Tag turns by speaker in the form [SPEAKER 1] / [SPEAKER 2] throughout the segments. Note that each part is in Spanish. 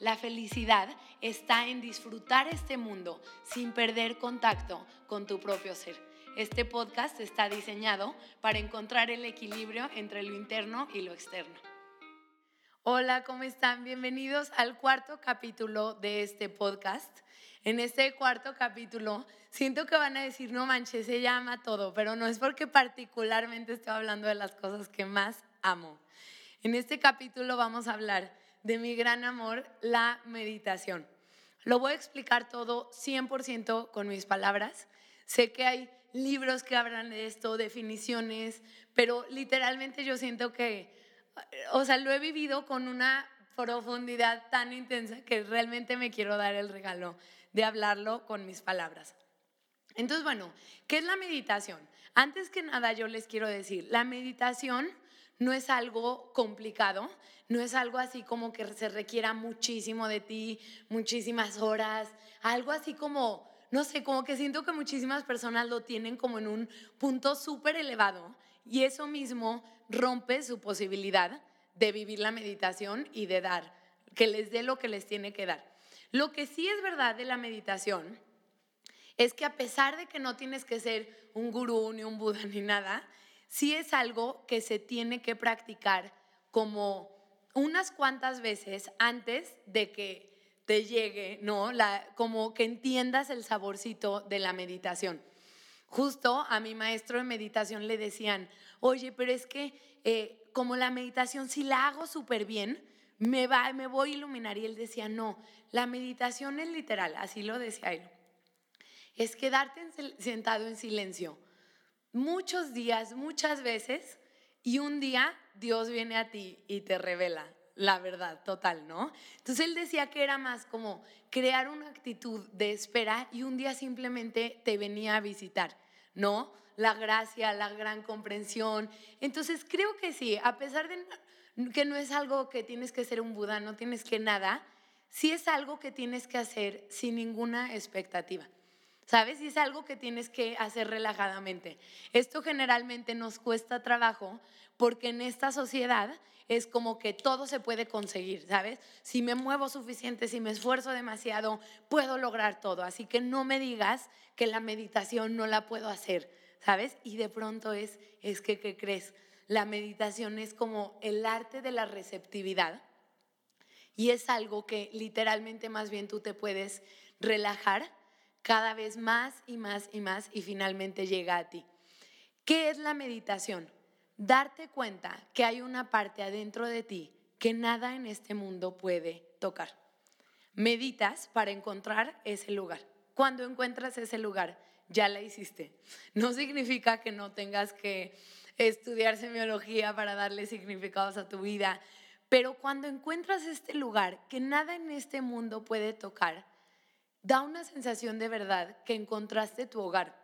[SPEAKER 1] La felicidad está en disfrutar este mundo sin perder contacto con tu propio ser. Este podcast está diseñado para encontrar el equilibrio entre lo interno y lo externo. Hola, ¿cómo están? Bienvenidos al cuarto capítulo de este podcast. En este cuarto capítulo siento que van a decir, no manches, se llama todo, pero no es porque particularmente estoy hablando de las cosas que más amo. En este capítulo vamos a hablar de mi gran amor, la meditación. Lo voy a explicar todo 100% con mis palabras. Sé que hay libros que hablan de esto, definiciones, pero literalmente yo siento que, o sea, lo he vivido con una profundidad tan intensa que realmente me quiero dar el regalo de hablarlo con mis palabras. Entonces, bueno, ¿qué es la meditación? Antes que nada yo les quiero decir, la meditación no es algo complicado, no es algo así como que se requiera muchísimo de ti, muchísimas horas, algo así como, no sé, como que siento que muchísimas personas lo tienen como en un punto súper elevado y eso mismo rompe su posibilidad de vivir la meditación y de dar, que les dé lo que les tiene que dar. Lo que sí es verdad de la meditación es que a pesar de que no tienes que ser un gurú ni un buda ni nada, sí es algo que se tiene que practicar como unas cuantas veces antes de que te llegue, ¿no? La, como que entiendas el saborcito de la meditación. Justo a mi maestro de meditación le decían, oye, pero es que eh, como la meditación, si la hago súper bien, me, va, me voy a iluminar. Y él decía, no, la meditación es literal, así lo decía él. Es quedarte sentado en silencio muchos días, muchas veces, y un día Dios viene a ti y te revela la verdad total, ¿no? Entonces él decía que era más como crear una actitud de espera y un día simplemente te venía a visitar, ¿no? La gracia, la gran comprensión. Entonces creo que sí, a pesar de que no es algo que tienes que ser un Buda, no tienes que nada, sí es algo que tienes que hacer sin ninguna expectativa. ¿Sabes? Y es algo que tienes que hacer relajadamente. Esto generalmente nos cuesta trabajo porque en esta sociedad es como que todo se puede conseguir, ¿sabes? Si me muevo suficiente, si me esfuerzo demasiado, puedo lograr todo. Así que no me digas que la meditación no la puedo hacer, ¿sabes? Y de pronto es, es que, ¿qué crees? La meditación es como el arte de la receptividad y es algo que literalmente más bien tú te puedes relajar cada vez más y más y más y finalmente llega a ti. ¿Qué es la meditación? Darte cuenta que hay una parte adentro de ti que nada en este mundo puede tocar. Meditas para encontrar ese lugar. Cuando encuentras ese lugar, ya la hiciste. No significa que no tengas que estudiar semiología para darle significados a tu vida, pero cuando encuentras este lugar que nada en este mundo puede tocar, da una sensación de verdad que encontraste tu hogar.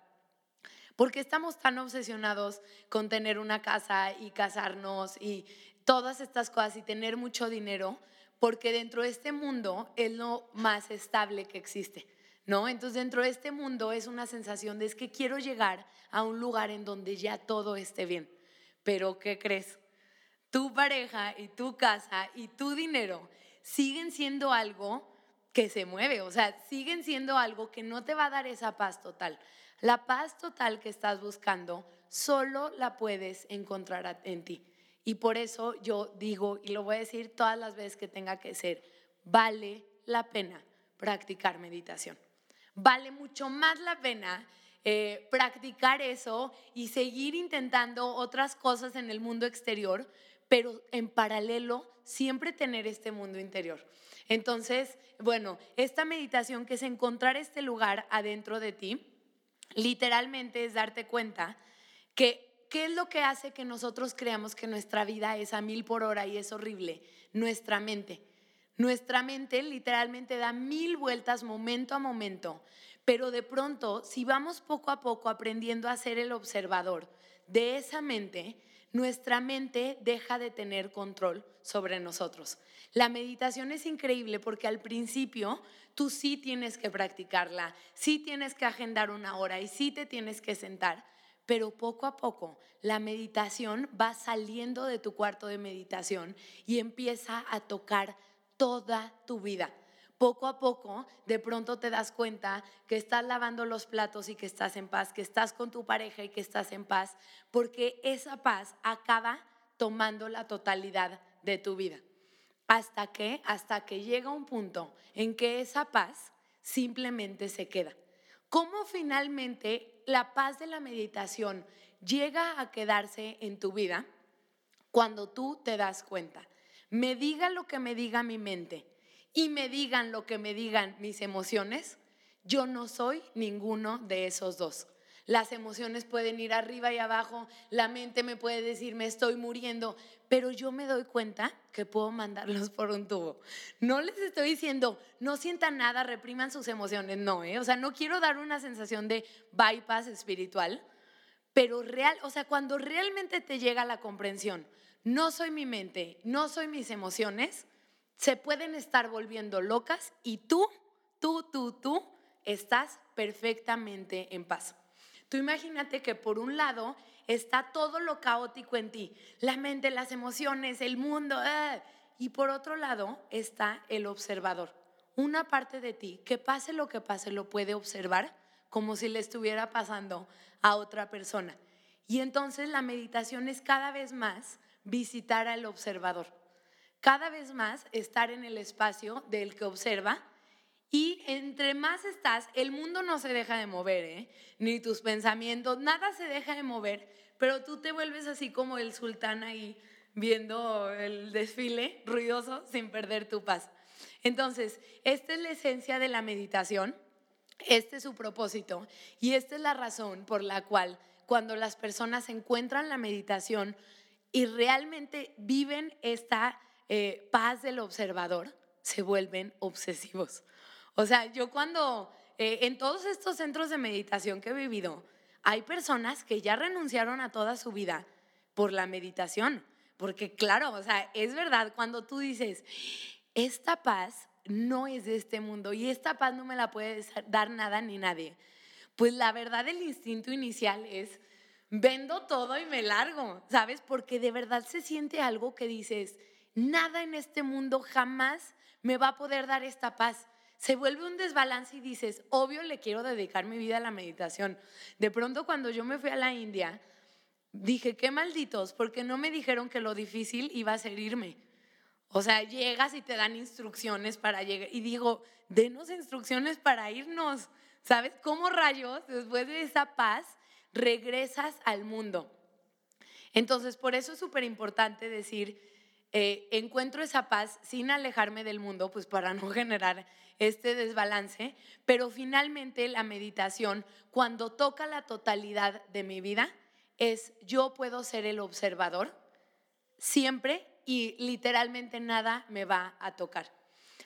[SPEAKER 1] Porque estamos tan obsesionados con tener una casa y casarnos y todas estas cosas y tener mucho dinero, porque dentro de este mundo es lo más estable que existe, ¿no? Entonces dentro de este mundo es una sensación de es que quiero llegar a un lugar en donde ya todo esté bien. Pero ¿qué crees? Tu pareja y tu casa y tu dinero siguen siendo algo que se mueve, o sea, siguen siendo algo que no te va a dar esa paz total. La paz total que estás buscando solo la puedes encontrar en ti. Y por eso yo digo, y lo voy a decir todas las veces que tenga que ser, vale la pena practicar meditación. Vale mucho más la pena eh, practicar eso y seguir intentando otras cosas en el mundo exterior, pero en paralelo siempre tener este mundo interior. Entonces, bueno, esta meditación que es encontrar este lugar adentro de ti, literalmente es darte cuenta que qué es lo que hace que nosotros creamos que nuestra vida es a mil por hora y es horrible, nuestra mente. Nuestra mente literalmente da mil vueltas momento a momento, pero de pronto, si vamos poco a poco aprendiendo a ser el observador de esa mente, nuestra mente deja de tener control sobre nosotros. La meditación es increíble porque al principio tú sí tienes que practicarla, sí tienes que agendar una hora y sí te tienes que sentar, pero poco a poco la meditación va saliendo de tu cuarto de meditación y empieza a tocar toda tu vida. Poco a poco, de pronto te das cuenta que estás lavando los platos y que estás en paz, que estás con tu pareja y que estás en paz, porque esa paz acaba tomando la totalidad de tu vida. Hasta que, hasta que llega un punto en que esa paz simplemente se queda. ¿Cómo finalmente la paz de la meditación llega a quedarse en tu vida? Cuando tú te das cuenta me diga lo que me diga mi mente y me digan lo que me digan mis emociones, yo no soy ninguno de esos dos. Las emociones pueden ir arriba y abajo, la mente me puede decir me estoy muriendo, pero yo me doy cuenta que puedo mandarlos por un tubo. No les estoy diciendo, no sientan nada, repriman sus emociones, no, ¿eh? o sea, no quiero dar una sensación de bypass espiritual, pero real, o sea, cuando realmente te llega la comprensión, no soy mi mente, no soy mis emociones, se pueden estar volviendo locas y tú, tú, tú, tú estás perfectamente en paz. Tú imagínate que por un lado está todo lo caótico en ti, la mente, las emociones, el mundo, ¡ah! y por otro lado está el observador. Una parte de ti que pase lo que pase lo puede observar como si le estuviera pasando a otra persona. Y entonces la meditación es cada vez más visitar al observador. Cada vez más estar en el espacio del que observa y entre más estás, el mundo no se deja de mover, ¿eh? ni tus pensamientos, nada se deja de mover, pero tú te vuelves así como el sultán ahí viendo el desfile ruidoso sin perder tu paz. Entonces, esta es la esencia de la meditación, este es su propósito y esta es la razón por la cual cuando las personas encuentran la meditación, y realmente viven esta eh, paz del observador, se vuelven obsesivos. O sea, yo cuando eh, en todos estos centros de meditación que he vivido, hay personas que ya renunciaron a toda su vida por la meditación. Porque claro, o sea, es verdad cuando tú dices, esta paz no es de este mundo y esta paz no me la puede dar nada ni nadie. Pues la verdad, el instinto inicial es, vendo todo y me largo, ¿sabes? Porque de verdad se siente algo que dices, nada en este mundo jamás me va a poder dar esta paz. Se vuelve un desbalance y dices, obvio le quiero dedicar mi vida a la meditación. De pronto cuando yo me fui a la India, dije, qué malditos, porque no me dijeron que lo difícil iba a ser irme. O sea, llegas y te dan instrucciones para llegar. Y digo, denos instrucciones para irnos. ¿Sabes? ¿Cómo rayos, después de esa paz, regresas al mundo. Entonces, por eso es súper importante decir, eh, encuentro esa paz sin alejarme del mundo, pues para no generar este desbalance, pero finalmente la meditación, cuando toca la totalidad de mi vida, es yo puedo ser el observador siempre y literalmente nada me va a tocar.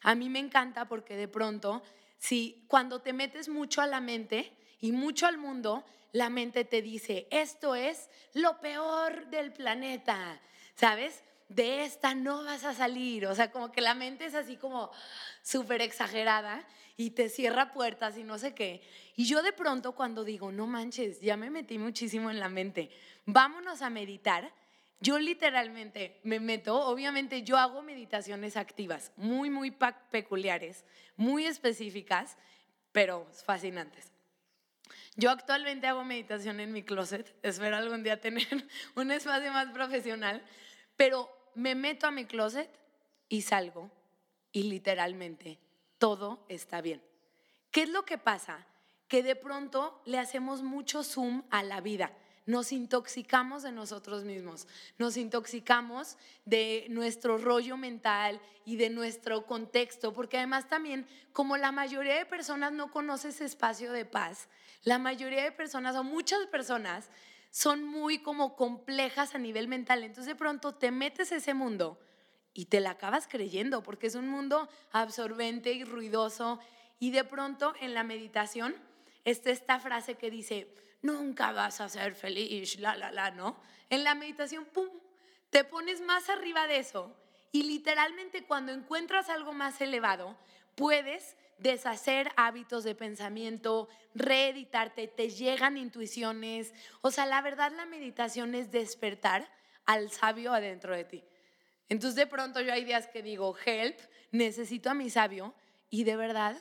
[SPEAKER 1] A mí me encanta porque de pronto, si cuando te metes mucho a la mente y mucho al mundo, la mente te dice, esto es lo peor del planeta, ¿sabes? De esta no vas a salir. O sea, como que la mente es así como súper exagerada y te cierra puertas y no sé qué. Y yo de pronto cuando digo, no manches, ya me metí muchísimo en la mente, vámonos a meditar. Yo literalmente me meto, obviamente yo hago meditaciones activas, muy, muy peculiares, muy específicas, pero fascinantes. Yo actualmente hago meditación en mi closet, espero algún día tener un espacio más profesional, pero me meto a mi closet y salgo y literalmente todo está bien. ¿Qué es lo que pasa? Que de pronto le hacemos mucho zoom a la vida nos intoxicamos de nosotros mismos, nos intoxicamos de nuestro rollo mental y de nuestro contexto, porque además también como la mayoría de personas no conoce ese espacio de paz, la mayoría de personas o muchas personas son muy como complejas a nivel mental, entonces de pronto te metes ese mundo y te la acabas creyendo porque es un mundo absorbente y ruidoso. Y de pronto en la meditación está esta frase que dice, nunca vas a ser feliz, la, la, la, ¿no? En la meditación, ¡pum!, te pones más arriba de eso y literalmente cuando encuentras algo más elevado, puedes deshacer hábitos de pensamiento, reeditarte, te llegan intuiciones. O sea, la verdad la meditación es despertar al sabio adentro de ti. Entonces de pronto yo hay días que digo, help, necesito a mi sabio y de verdad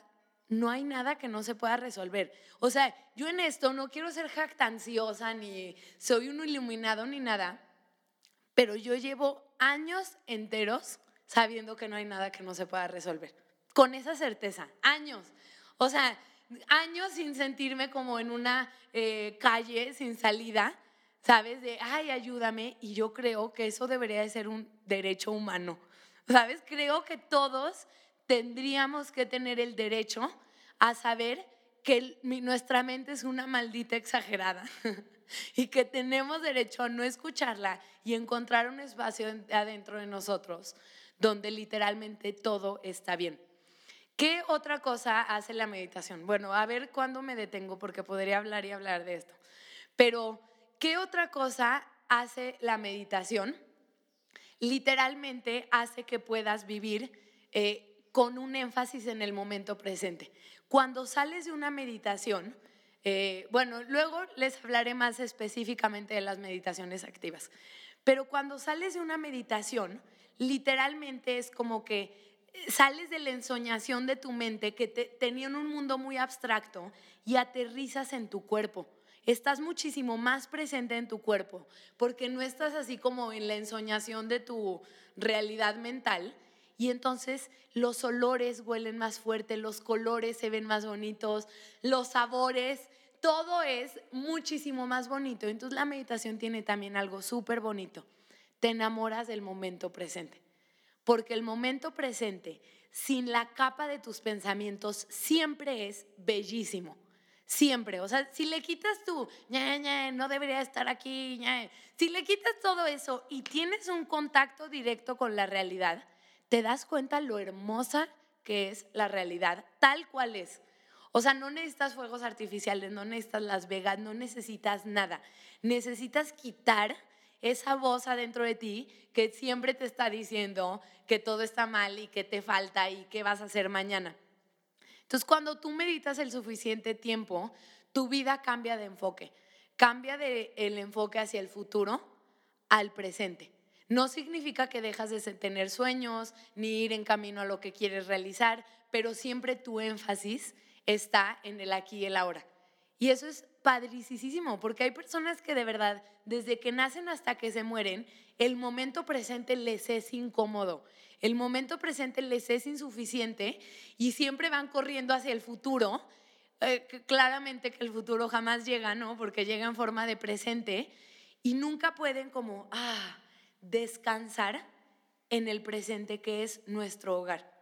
[SPEAKER 1] no hay nada que no se pueda resolver. O sea, yo en esto no quiero ser jactanciosa ni soy un iluminado ni nada, pero yo llevo años enteros sabiendo que no hay nada que no se pueda resolver. Con esa certeza, años. O sea, años sin sentirme como en una eh, calle sin salida, ¿sabes? De, ay, ayúdame. Y yo creo que eso debería de ser un derecho humano. ¿Sabes? Creo que todos tendríamos que tener el derecho a saber que nuestra mente es una maldita exagerada y que tenemos derecho a no escucharla y encontrar un espacio adentro de nosotros donde literalmente todo está bien. ¿Qué otra cosa hace la meditación? Bueno, a ver cuándo me detengo porque podría hablar y hablar de esto. Pero, ¿qué otra cosa hace la meditación? Literalmente hace que puedas vivir eh, con un énfasis en el momento presente. Cuando sales de una meditación, eh, bueno, luego les hablaré más específicamente de las meditaciones activas, pero cuando sales de una meditación, literalmente es como que sales de la ensoñación de tu mente que te, tenía un mundo muy abstracto y aterrizas en tu cuerpo. Estás muchísimo más presente en tu cuerpo porque no estás así como en la ensoñación de tu realidad mental, y entonces los olores huelen más fuerte, los colores se ven más bonitos, los sabores, todo es muchísimo más bonito. Entonces la meditación tiene también algo súper bonito. Te enamoras del momento presente. Porque el momento presente, sin la capa de tus pensamientos, siempre es bellísimo. Siempre. O sea, si le quitas tú, no debería estar aquí, si le quitas todo eso y tienes un contacto directo con la realidad, te das cuenta lo hermosa que es la realidad, tal cual es. O sea, no necesitas fuegos artificiales, no necesitas Las Vegas, no necesitas nada. Necesitas quitar esa voz adentro de ti que siempre te está diciendo que todo está mal y que te falta y qué vas a hacer mañana. Entonces, cuando tú meditas el suficiente tiempo, tu vida cambia de enfoque. Cambia del el enfoque hacia el futuro al presente. No significa que dejas de tener sueños ni ir en camino a lo que quieres realizar, pero siempre tu énfasis está en el aquí y el ahora. Y eso es padricísimo, porque hay personas que de verdad, desde que nacen hasta que se mueren, el momento presente les es incómodo, el momento presente les es insuficiente y siempre van corriendo hacia el futuro. Eh, claramente que el futuro jamás llega, ¿no? Porque llega en forma de presente y nunca pueden como, ah, descansar en el presente que es nuestro hogar.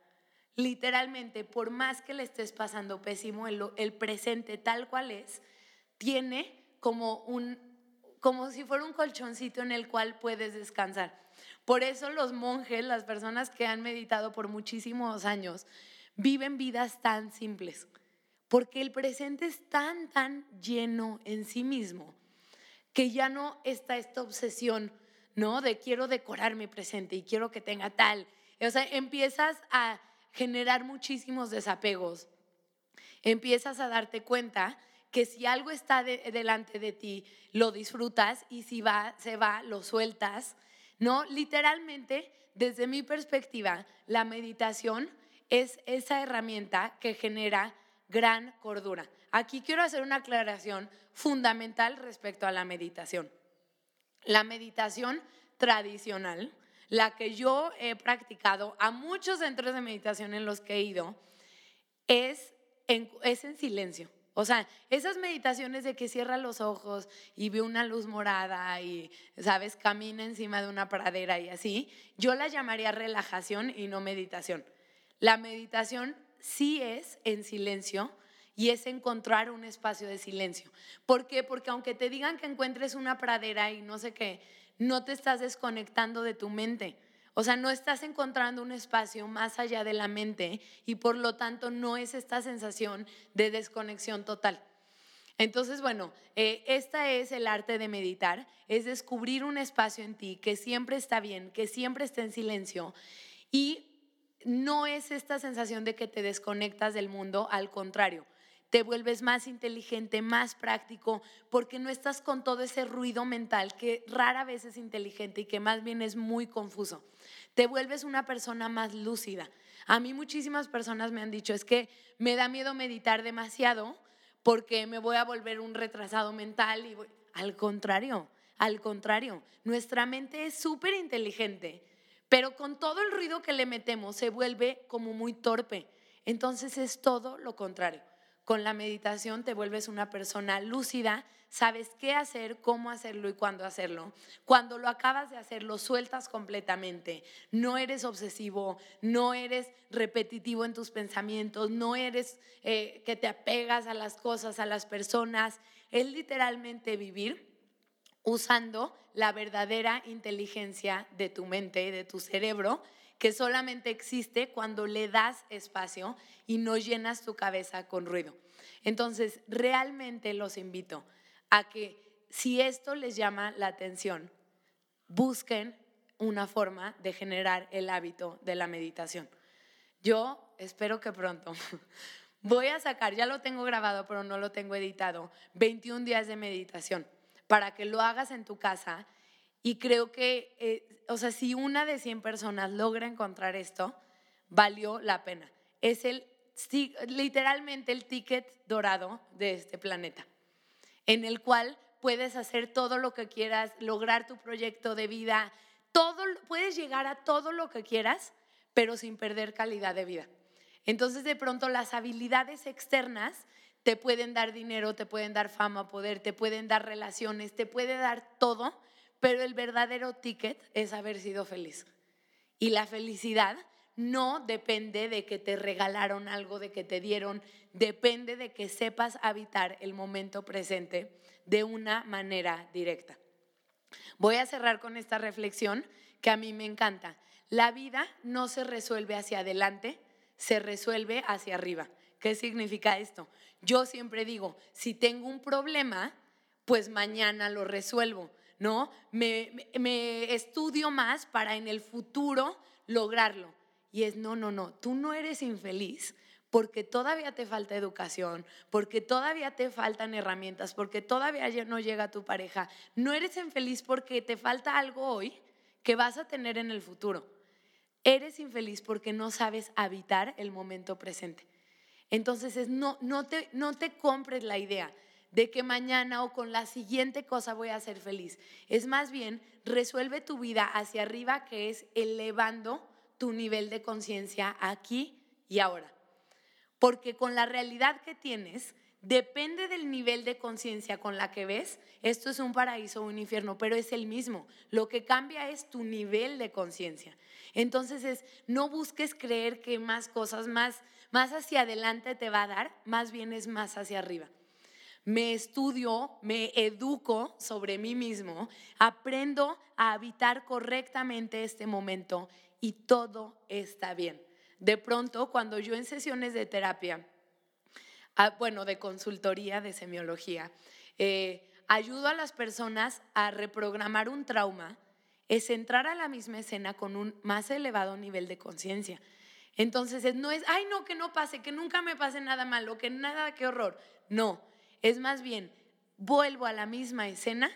[SPEAKER 1] Literalmente, por más que le estés pasando pésimo, el, presente tal cual es, tiene como un, como si fuera un colchoncito en el cual puedes descansar. Por eso los monjes, las personas que han meditado por muchísimos años, viven vidas tan simples, porque el presente es tan, tan lleno en sí mismo, que ya no está esta obsesión ¿no? De quiero decorar mi presente y quiero que tenga tal. O sea, empiezas a generar muchísimos desapegos. Empiezas a darte cuenta que si algo está delante de ti, lo disfrutas y si va, se va, lo sueltas. No, literalmente, desde mi perspectiva, la meditación es esa herramienta que genera gran cordura. Aquí quiero hacer una aclaración fundamental respecto a la meditación. La meditación tradicional, la que yo he practicado a muchos centros de meditación en los que he ido, es en, es en silencio. O sea, esas meditaciones de que cierra los ojos y ve una luz morada y, ¿sabes?, camina encima de una pradera y así, yo la llamaría relajación y no meditación. La meditación sí es en silencio, y es encontrar un espacio de silencio. ¿Por qué? Porque aunque te digan que encuentres una pradera y no sé qué, no te estás desconectando de tu mente. O sea, no estás encontrando un espacio más allá de la mente y por lo tanto no es esta sensación de desconexión total. Entonces, bueno, eh, esta es el arte de meditar, es descubrir un espacio en ti que siempre está bien, que siempre está en silencio y no es esta sensación de que te desconectas del mundo, al contrario, te vuelves más inteligente, más práctico, porque no estás con todo ese ruido mental que rara vez es inteligente y que más bien es muy confuso. Te vuelves una persona más lúcida. A mí muchísimas personas me han dicho, es que me da miedo meditar demasiado porque me voy a volver un retrasado mental y al contrario, al contrario, nuestra mente es súper inteligente, pero con todo el ruido que le metemos se vuelve como muy torpe. Entonces es todo lo contrario. Con la meditación te vuelves una persona lúcida, sabes qué hacer, cómo hacerlo y cuándo hacerlo. Cuando lo acabas de hacer, lo sueltas completamente. No eres obsesivo, no eres repetitivo en tus pensamientos, no eres eh, que te apegas a las cosas, a las personas. Es literalmente vivir usando la verdadera inteligencia de tu mente, de tu cerebro, que solamente existe cuando le das espacio y no llenas tu cabeza con ruido. Entonces, realmente los invito a que si esto les llama la atención, busquen una forma de generar el hábito de la meditación. Yo espero que pronto voy a sacar, ya lo tengo grabado, pero no lo tengo editado, 21 días de meditación para que lo hagas en tu casa y creo que, eh, o sea, si una de 100 personas logra encontrar esto, valió la pena. Es el, literalmente el ticket dorado de este planeta, en el cual puedes hacer todo lo que quieras, lograr tu proyecto de vida, todo, puedes llegar a todo lo que quieras, pero sin perder calidad de vida. Entonces, de pronto, las habilidades externas te pueden dar dinero, te pueden dar fama, poder, te pueden dar relaciones, te puede dar todo, pero el verdadero ticket es haber sido feliz. Y la felicidad no depende de que te regalaron algo, de que te dieron, depende de que sepas habitar el momento presente de una manera directa. Voy a cerrar con esta reflexión que a mí me encanta. La vida no se resuelve hacia adelante, se resuelve hacia arriba. ¿Qué significa esto? Yo siempre digo, si tengo un problema, pues mañana lo resuelvo. ¿No? Me, me, estudio más para en el futuro lograrlo. Y es, no, no, no, tú no eres infeliz porque todavía te falta educación, porque todavía te faltan herramientas, porque todavía no llega tu pareja. No eres infeliz porque te falta algo hoy que vas a tener en el futuro. Eres infeliz porque no sabes habitar el momento presente. Entonces es, no, no, te, no te compres la idea de que mañana o con la siguiente cosa voy a ser feliz. Es más bien, resuelve tu vida hacia arriba, que es elevando tu nivel de conciencia aquí y ahora. Porque con la realidad que tienes, depende del nivel de conciencia con la que ves, esto es un paraíso o un infierno, pero es el mismo. Lo que cambia es tu nivel de conciencia. Entonces es, no busques creer que más cosas, más, más hacia adelante te va a dar, más bien es más hacia arriba me estudio, me educo sobre mí mismo, aprendo a habitar correctamente este momento y todo está bien. De pronto, cuando yo en sesiones de terapia, ah, bueno, de consultoría de semiología, eh, ayudo a las personas a reprogramar un trauma, es entrar a la misma escena con un más elevado nivel de conciencia. Entonces, no es, ay, no, que no pase, que nunca me pase nada malo, que nada, qué horror. No, es más bien, vuelvo a la misma escena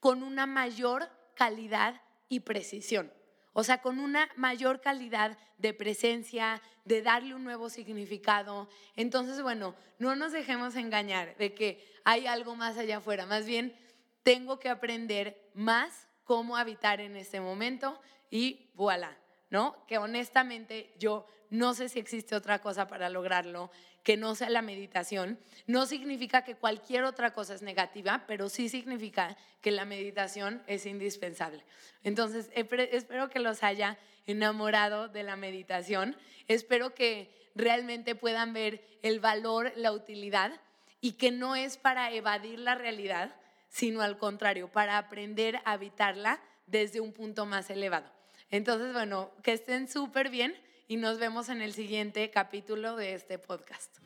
[SPEAKER 1] con una mayor calidad y precisión. O sea, con una mayor calidad de presencia, de darle un nuevo significado. Entonces, bueno, no nos dejemos engañar de que hay algo más allá afuera. Más bien, tengo que aprender más cómo habitar en este momento y voilà, ¿no? Que honestamente yo no sé si existe otra cosa para lograrlo que no sea la meditación. No significa que cualquier otra cosa es negativa, pero sí significa que la meditación es indispensable. Entonces, espero que los haya enamorado de la meditación. Espero que realmente puedan ver el valor, la utilidad y que no es para evadir la realidad, sino al contrario, para aprender a habitarla desde un punto más elevado. Entonces, bueno, que estén súper bien y nos vemos en el siguiente capítulo de este podcast.